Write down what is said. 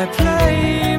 I play.